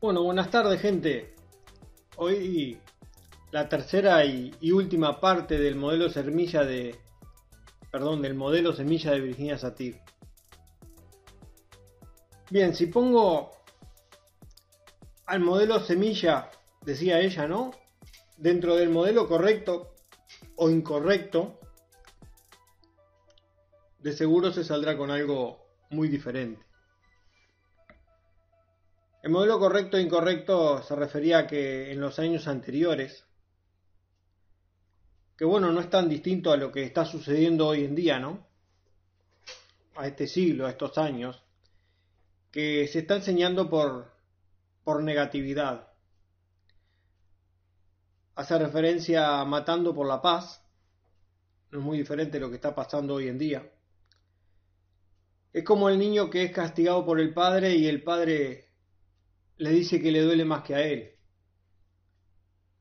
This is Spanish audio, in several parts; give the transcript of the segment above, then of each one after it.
Bueno, buenas tardes gente. Hoy la tercera y, última parte del modelo semilla de, perdón, del modelo semilla de Virginia Satir. Bien, si pongo al modelo semilla, decía ella, ¿no? Dentro del modelo correcto o incorrecto, de seguro se saldrá con algo muy diferente. El modelo correcto e incorrecto se refería a que en los años anteriores, que bueno, no es tan distinto a lo que está sucediendo hoy en día, ¿no? A este siglo, a estos años, que se está enseñando por, por negatividad. Hace referencia a matando por la paz, no es muy diferente de lo que está pasando hoy en día. Es como el niño que es castigado por el padre y el padre le dice que le duele más que a él.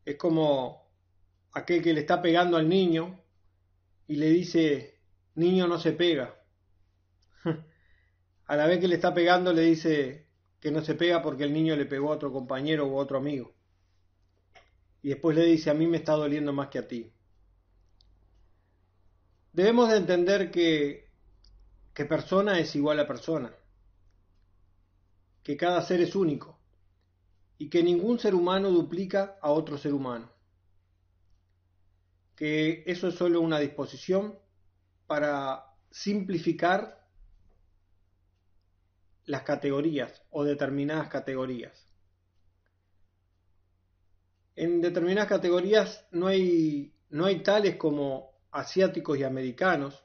Es como aquel que le está pegando al niño y le dice, niño no se pega. a la vez que le está pegando le dice que no se pega porque el niño le pegó a otro compañero a otro amigo. Y después le dice, a mí me está doliendo más que a ti. Debemos de entender que, que persona es igual a persona, que cada ser es único y que ningún ser humano duplica a otro ser humano. Que eso es solo una disposición para simplificar las categorías o determinadas categorías. En determinadas categorías no hay, no hay tales como asiáticos y americanos,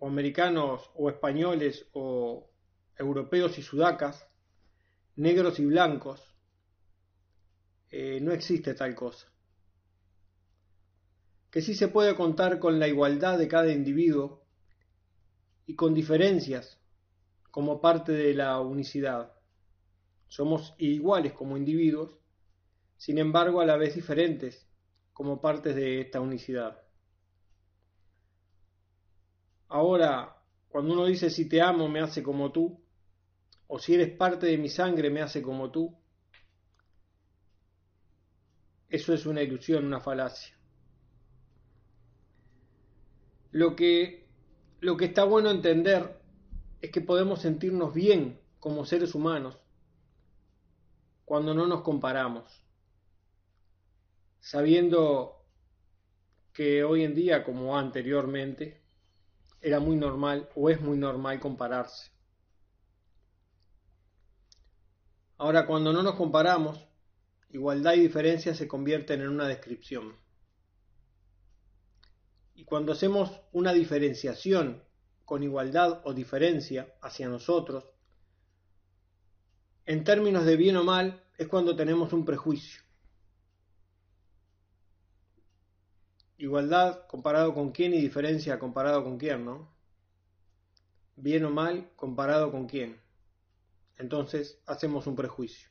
o americanos o españoles o europeos y sudacas, negros y blancos, eh, no existe tal cosa. Que sí se puede contar con la igualdad de cada individuo y con diferencias como parte de la unicidad. Somos iguales como individuos, sin embargo a la vez diferentes como partes de esta unicidad. Ahora, cuando uno dice si te amo me hace como tú, o si eres parte de mi sangre me hace como tú. Eso es una ilusión, una falacia. Lo que, lo que está bueno entender es que podemos sentirnos bien como seres humanos cuando no nos comparamos, sabiendo que hoy en día, como anteriormente, era muy normal o es muy normal compararse. Ahora, cuando no nos comparamos, igualdad y diferencia se convierten en una descripción. Y cuando hacemos una diferenciación con igualdad o diferencia hacia nosotros, en términos de bien o mal, es cuando tenemos un prejuicio. Igualdad comparado con quién y diferencia comparado con quién, ¿no? Bien o mal comparado con quién entonces hacemos un prejuicio.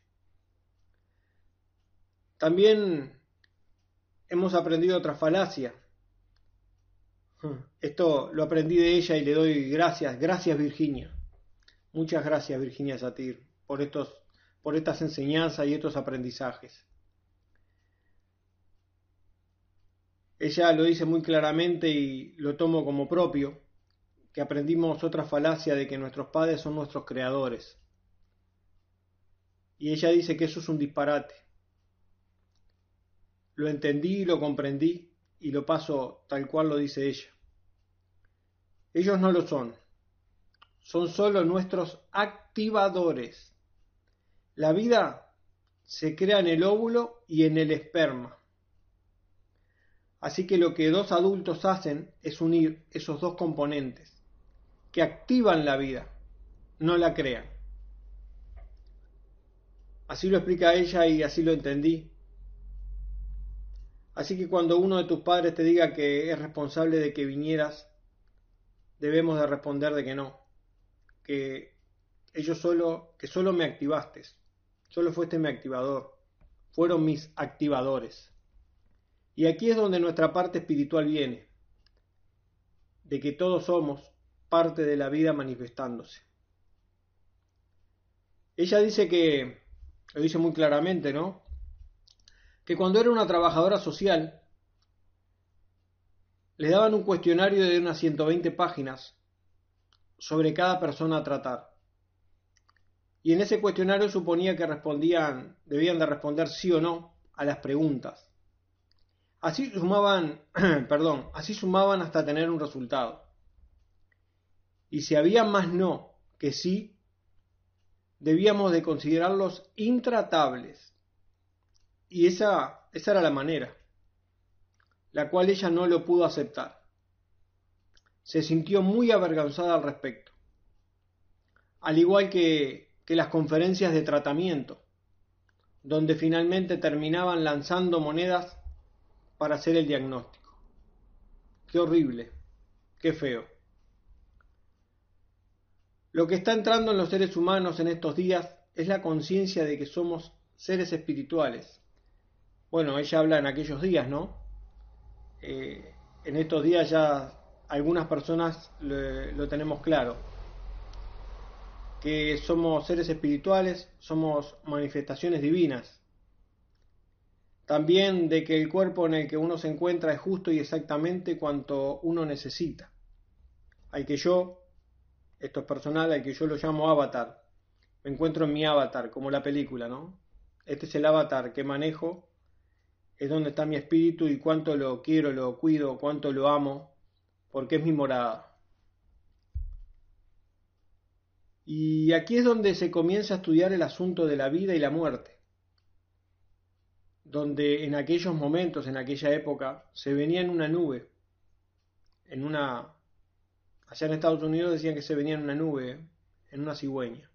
También hemos aprendido otra falacia. Esto lo aprendí de ella y le doy gracias, gracias Virginia. Muchas gracias Virginia Satir por estos por estas enseñanzas y estos aprendizajes. Ella lo dice muy claramente y lo tomo como propio, que aprendimos otra falacia de que nuestros padres son nuestros creadores. Y ella dice que eso es un disparate. Lo entendí, lo comprendí y lo paso tal cual lo dice ella. Ellos no lo son. Son solo nuestros activadores. La vida se crea en el óvulo y en el esperma. Así que lo que dos adultos hacen es unir esos dos componentes que activan la vida, no la crean. Así lo explica ella y así lo entendí. Así que cuando uno de tus padres te diga que es responsable de que vinieras, debemos de responder de que no, que ellos solo, que solo me activaste, solo fuiste mi activador, fueron mis activadores. Y aquí es donde nuestra parte espiritual viene, de que todos somos parte de la vida manifestándose. Ella dice que, lo dice muy claramente, ¿no? Que cuando era una trabajadora social, le daban un cuestionario de unas 120 páginas sobre cada persona a tratar. Y en ese cuestionario suponía que respondían, debían de responder sí o no a las preguntas. Así sumaban, perdón, así sumaban hasta tener un resultado. Y si había más no que sí, debíamos de considerarlos intratables. Y esa, esa era la manera, la cual ella no lo pudo aceptar. Se sintió muy avergonzada al respecto. Al igual que, que las conferencias de tratamiento, donde finalmente terminaban lanzando monedas para hacer el diagnóstico. Qué horrible, qué feo. Lo que está entrando en los seres humanos en estos días es la conciencia de que somos seres espirituales. Bueno, ella habla en aquellos días, ¿no? Eh, en estos días ya algunas personas lo tenemos claro, que somos seres espirituales, somos manifestaciones divinas, también de que el cuerpo en el que uno se encuentra es justo y exactamente cuanto uno necesita. Hay que yo, esto es personal, al que yo lo llamo avatar. Me encuentro en mi avatar, como la película, ¿no? Este es el avatar que manejo, es donde está mi espíritu y cuánto lo quiero, lo cuido, cuánto lo amo, porque es mi morada. Y aquí es donde se comienza a estudiar el asunto de la vida y la muerte donde en aquellos momentos, en aquella época, se venía en una nube, en una... Allá en Estados Unidos decían que se venía en una nube, en una cigüeña,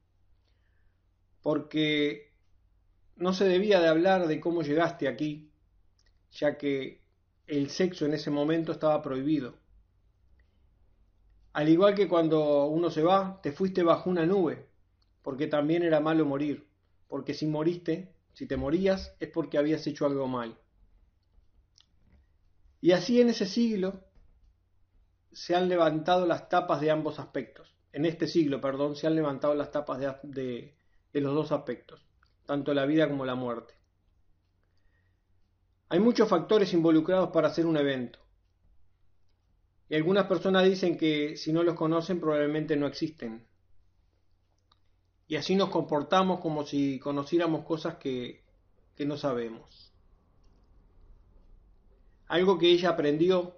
porque no se debía de hablar de cómo llegaste aquí, ya que el sexo en ese momento estaba prohibido. Al igual que cuando uno se va, te fuiste bajo una nube, porque también era malo morir, porque si moriste si te morías es porque habías hecho algo mal. Y así en ese siglo se han levantado las tapas de ambos aspectos. En este siglo, perdón, se han levantado las tapas de, los dos aspectos, tanto la vida como la muerte. Hay muchos factores involucrados para hacer un evento. Y algunas personas dicen que si no los conocen probablemente no existen y así nos comportamos como si conociéramos cosas que, que no sabemos. Algo que ella aprendió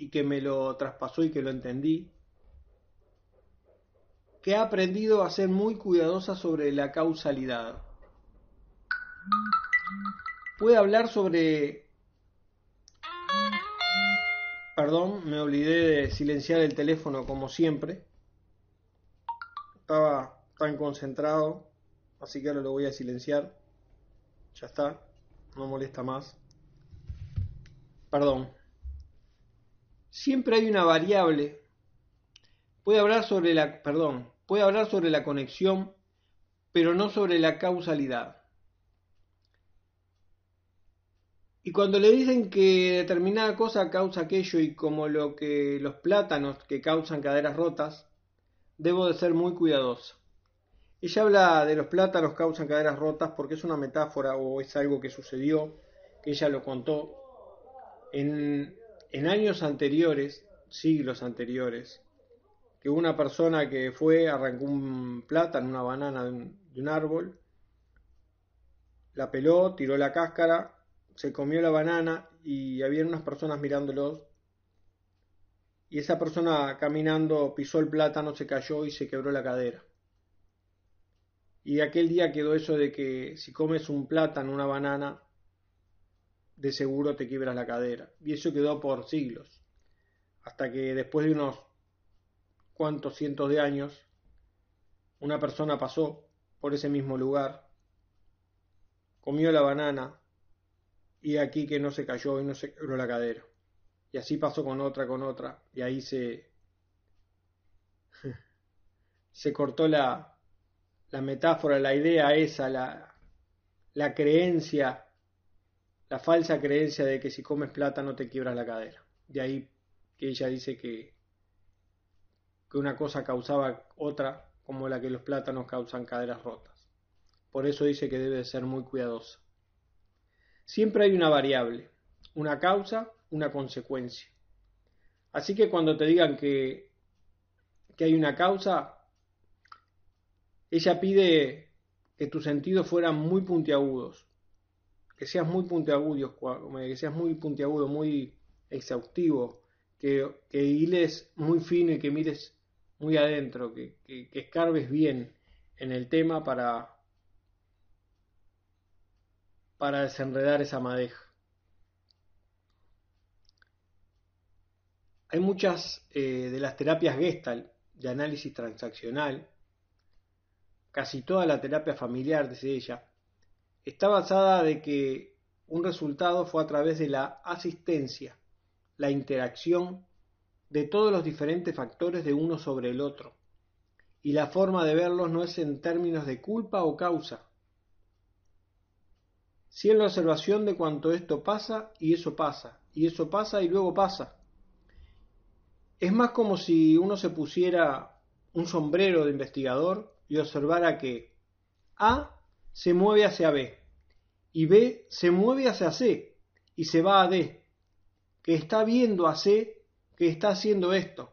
y que me lo traspasó y que lo entendí, que ha aprendido a ser muy cuidadosa sobre la causalidad. Puede hablar sobre... Perdón, me olvidé de silenciar el teléfono como siempre estaba tan concentrado, así que ahora lo voy a silenciar. Ya está, no molesta más. Perdón. Siempre hay una variable. Puede hablar sobre la, perdón, puede hablar sobre la conexión, pero no sobre la causalidad. Y cuando le dicen que determinada cosa causa aquello y como lo que los plátanos que causan caderas rotas, debo de ser muy cuidadosa. Ella habla de los plátanos causan caderas rotas porque es una metáfora o es algo que sucedió, que ella lo contó en, en años anteriores, siglos anteriores, que una persona que fue, arrancó un plátano, una banana de un, de un árbol, la peló, tiró la cáscara, se comió la banana y había unas personas mirándolos y esa persona caminando pisó el plátano, se cayó y se quebró la cadera. Y aquel día quedó eso de que si comes un plátano, una banana, de seguro te quiebras la cadera. Y eso quedó por siglos. Hasta que después de unos cuantos cientos de años, una persona pasó por ese mismo lugar, comió la banana y aquí que no se cayó y no se quebró la cadera. Y así pasó con otra, con otra, y ahí se, se cortó la, la metáfora, la idea esa, la, la creencia, la falsa creencia de que si comes plata no te quiebras la cadera. De ahí que ella dice que, que una cosa causaba otra, como la que los plátanos causan caderas rotas. Por eso dice que debe ser muy cuidadosa. Siempre hay una variable, una causa, una consecuencia. Así que cuando te digan que, que hay una causa, ella pide que tus sentidos fueran muy puntiagudos, que seas muy puntiagudo, que seas muy puntiagudo, muy exhaustivo, que, que hiles muy fino y que mires muy adentro, que, que, escarbes bien en el tema para, para desenredar esa madeja. Hay muchas eh, de las terapias Gestalt de análisis transaccional, casi toda la terapia familiar, dice ella, está basada de que un resultado fue a través de la asistencia, la interacción de todos los diferentes factores de uno sobre el otro, y la forma de verlos no es en términos de culpa o causa, si en la observación de cuanto esto pasa y eso pasa, y eso pasa y luego pasa. Es más como si uno se pusiera un sombrero de investigador y observara que A se mueve hacia B y B se mueve hacia C y se va a D, que está viendo a C que está haciendo esto.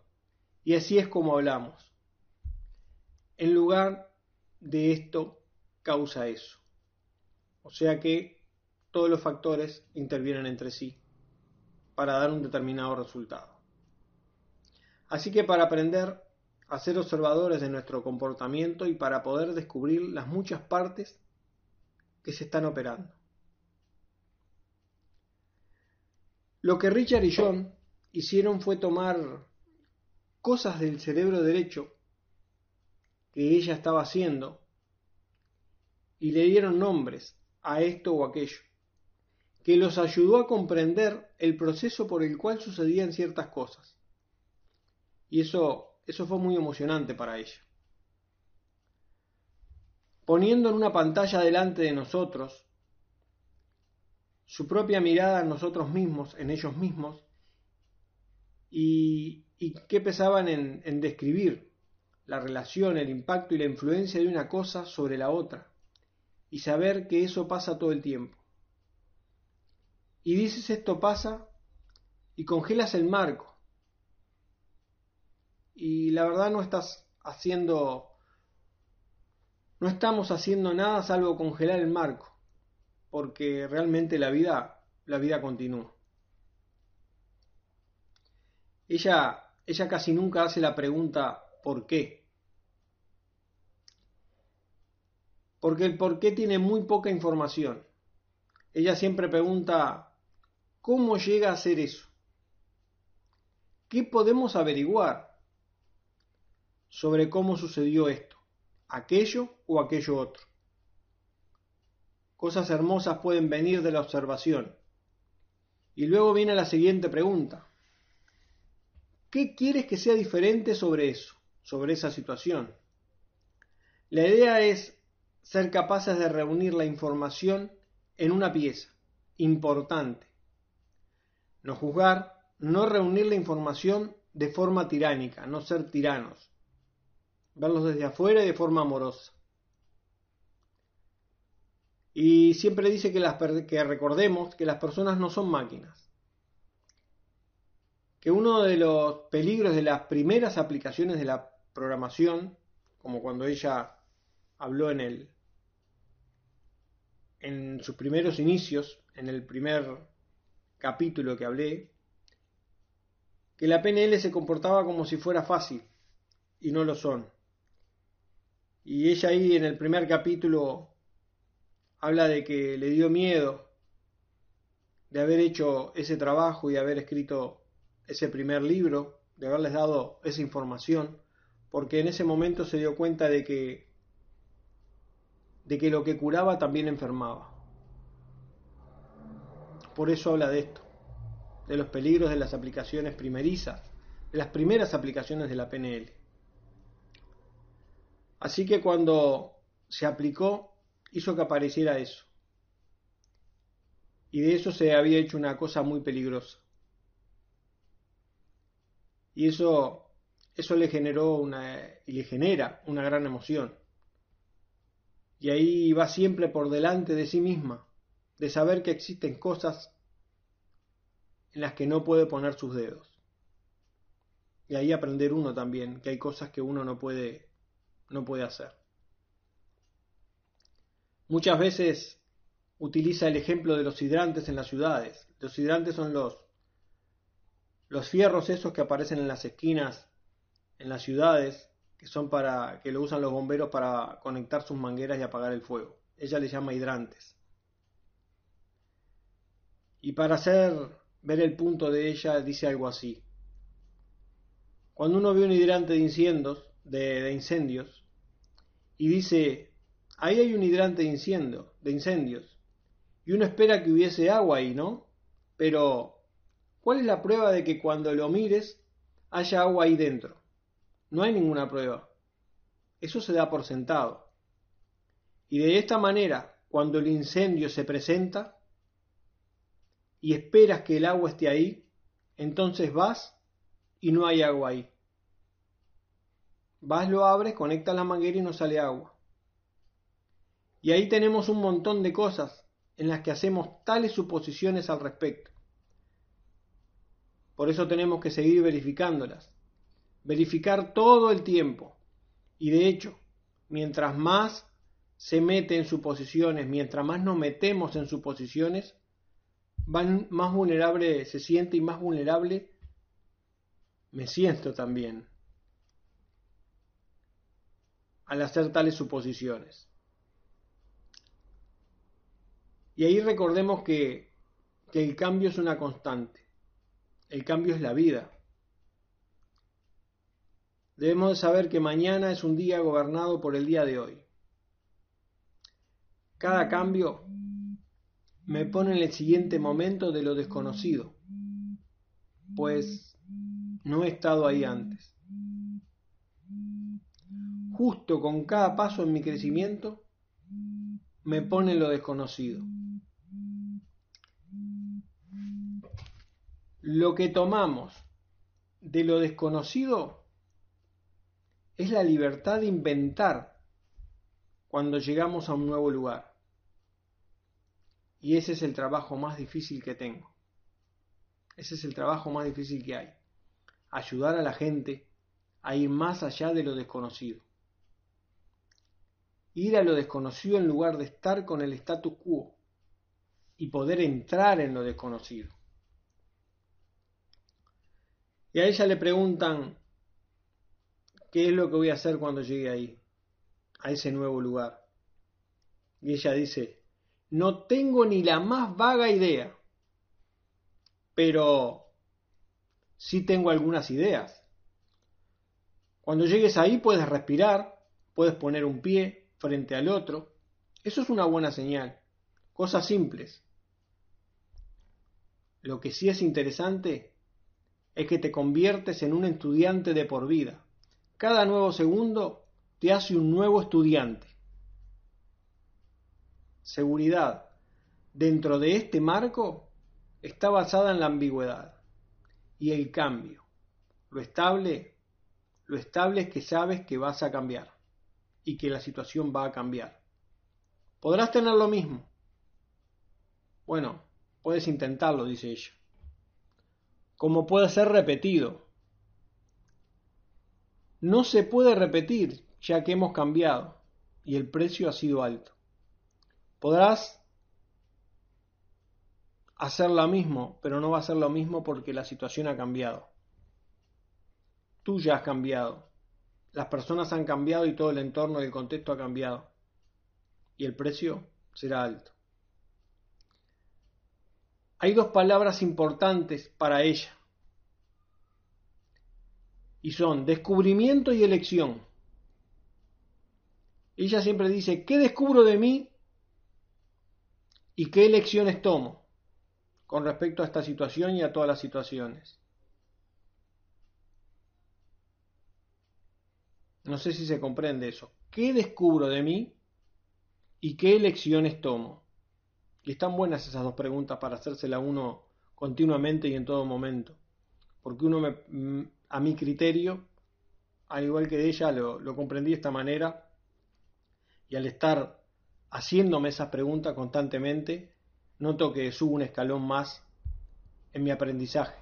Y así es como hablamos. En lugar de esto causa eso. O sea que todos los factores intervienen entre sí para dar un determinado resultado. Así que para aprender a ser observadores de nuestro comportamiento y para poder descubrir las muchas partes que se están operando. Lo que Richard y John hicieron fue tomar cosas del cerebro derecho que ella estaba haciendo y le dieron nombres a esto o aquello, que los ayudó a comprender el proceso por el cual sucedían ciertas cosas. Y eso, eso fue muy emocionante para ella. Poniendo en una pantalla delante de nosotros su propia mirada en nosotros mismos, en ellos mismos, y, y qué pensaban en, en describir la relación, el impacto y la influencia de una cosa sobre la otra y saber que eso pasa todo el tiempo. Y dices esto pasa y congelas el marco. Y la verdad no estás haciendo, no estamos haciendo nada salvo congelar el marco, porque realmente la vida, la vida continúa. Ella, ella casi nunca hace la pregunta ¿por qué? porque el por qué tiene muy poca información. Ella siempre pregunta, ¿cómo llega a ser eso? ¿Qué podemos averiguar sobre cómo sucedió esto, aquello o aquello otro? Cosas hermosas pueden venir de la observación. Y luego viene la siguiente pregunta. ¿Qué quieres que sea diferente sobre eso, sobre esa situación? La idea es ser capaces de reunir la información en una pieza importante. No juzgar, no reunir la información de forma tiránica, no ser tiranos. Verlos desde afuera y de forma amorosa. Y siempre dice que, las, que recordemos que las personas no son máquinas. Que uno de los peligros de las primeras aplicaciones de la programación, como cuando ella habló en el en sus primeros inicios, en el primer capítulo que hablé, que la PNL se comportaba como si fuera fácil, y no lo son. Y ella ahí en el primer capítulo habla de que le dio miedo de haber hecho ese trabajo y haber escrito ese primer libro, de haberles dado esa información, porque en ese momento se dio cuenta de que de que lo que curaba también enfermaba. Por eso habla de esto, de los peligros de las aplicaciones primerizas, de las primeras aplicaciones de la PNL. Así que cuando se aplicó, hizo que apareciera eso. Y de eso se había hecho una cosa muy peligrosa. Y eso, eso le generó una, y le genera una gran emoción. Y ahí va siempre por delante de sí misma, de saber que existen cosas en las que no puede poner sus dedos. Y ahí aprender uno también, que hay cosas que uno no puede, no puede hacer. Muchas veces utiliza el ejemplo de los hidrantes en las ciudades. Los hidrantes son los, los fierros esos que aparecen en las esquinas en las ciudades, que son para que lo usan los bomberos para conectar sus mangueras y apagar el fuego. Ella le llama hidrantes. Y para hacer ver el punto de ella dice algo así. Cuando uno ve un hidrante de incendios, de, incendios y dice, ahí hay un hidrante de, incendio, de incendios, y uno espera que hubiese agua ahí, ¿no? Pero, ¿cuál es la prueba de que cuando lo mires haya agua ahí dentro? No hay ninguna prueba. Eso se da por sentado. Y de esta manera, cuando el incendio se presenta y esperas que el agua esté ahí, entonces vas y no hay agua ahí. Vas, lo abres, conectas la manguera y no sale agua. Y ahí tenemos un montón de cosas en las que hacemos tales suposiciones al respecto. Por eso tenemos que seguir verificándolas. Verificar todo el tiempo. Y de hecho, mientras más se mete en suposiciones, mientras más nos metemos en suposiciones, más vulnerable se siente y más vulnerable me siento también al hacer tales suposiciones. Y ahí recordemos que, que el cambio es una constante, el cambio es la vida. Debemos de saber que mañana es un día gobernado por el día de hoy. Cada cambio me pone en el siguiente momento de lo desconocido, pues no he estado ahí antes. Justo con cada paso en mi crecimiento, me pone lo desconocido. Lo que tomamos de lo desconocido es la libertad de inventar cuando llegamos a un nuevo lugar. Y ese es el trabajo más difícil que tengo. Ese es el trabajo más difícil que hay. Ayudar a la gente a ir más allá de lo desconocido ir a lo desconocido en lugar de estar con el status quo y poder entrar en lo desconocido. Y a ella le preguntan, ¿qué es lo que voy a hacer cuando llegue ahí, a ese nuevo lugar? Y ella dice, no tengo ni la más vaga idea, pero sí tengo algunas ideas. Cuando llegues ahí puedes respirar, puedes poner un pie, frente al otro, eso es una buena señal. Cosas simples. Lo que sí es interesante es que te conviertes en un estudiante de por vida. Cada nuevo segundo te hace un nuevo estudiante. Seguridad. Dentro de este marco está basada en la ambigüedad y el cambio. Lo estable, lo estable es que sabes que vas a cambiar y que la situación va a cambiar. Podrás tener lo mismo. Bueno, puedes intentarlo, dice ella. Como puede ser repetido. No se puede repetir, ya que hemos cambiado y el precio ha sido alto. Podrás hacer lo mismo, pero no va a ser lo mismo porque la situación ha cambiado. Tú ya has cambiado las personas han cambiado y todo el entorno y el contexto ha cambiado. Y el precio será alto. Hay dos palabras importantes para ella. Y son descubrimiento y elección. ella siempre dice, ¿qué descubro de mí y qué elecciones tomo con respecto a esta situación y a todas las situaciones? No sé si se comprende eso. ¿Qué descubro de mí y qué elecciones tomo? Y están buenas esas dos preguntas para hacérsela uno continuamente y en todo momento. Porque uno, me, mm, a mi criterio, al igual que de ella, lo, lo comprendí de esta manera. Y al estar haciéndome esas preguntas constantemente, noto que subo un escalón más en mi aprendizaje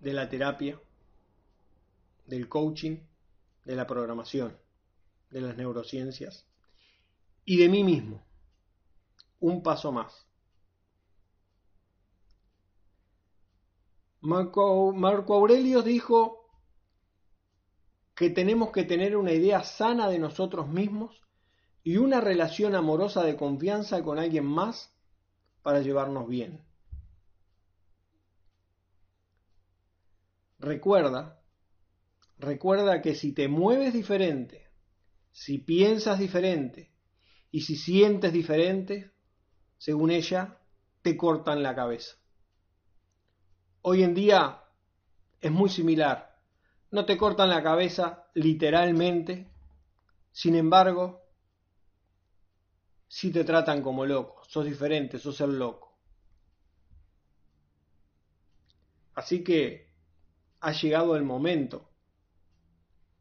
de la terapia, del coaching de la programación, de las neurociencias y de mí mismo. Un paso más. Marco, Marco Aurelio dijo que tenemos que tener una idea sana de nosotros mismos y una relación amorosa de confianza con alguien más para llevarnos bien. Recuerda recuerda que si te mueves diferente, si piensas diferente y si sientes diferente, según ella, te cortan la cabeza. Hoy en día es muy similar. No te cortan la cabeza literalmente, sin embargo, si te tratan como loco, sos diferente, sos el loco. Así que ha llegado el momento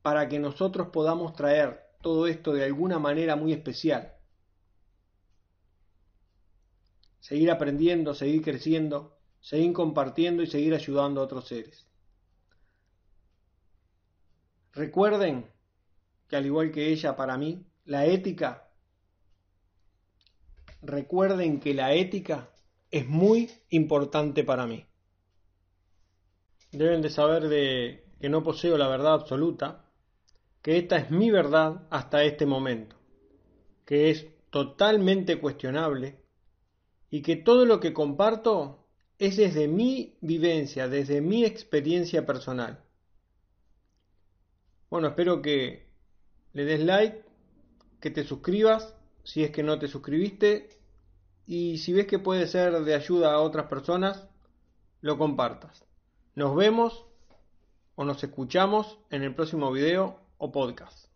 para que nosotros podamos traer todo esto de alguna manera muy especial. Seguir aprendiendo, seguir creciendo, seguir compartiendo y seguir ayudando a otros seres. Recuerden que al igual que ella, para mí, la ética, recuerden que la ética es muy importante para mí. Deben de saber de que no poseo la verdad absoluta, que esta es mi verdad hasta este momento, que es totalmente cuestionable y que todo lo que comparto es desde mi vivencia, desde mi experiencia personal. Bueno, espero que le des like, que te suscribas si es que no te suscribiste y si ves que puede ser de ayuda a otras personas, lo compartas. Nos vemos o nos escuchamos en el próximo video o podcast.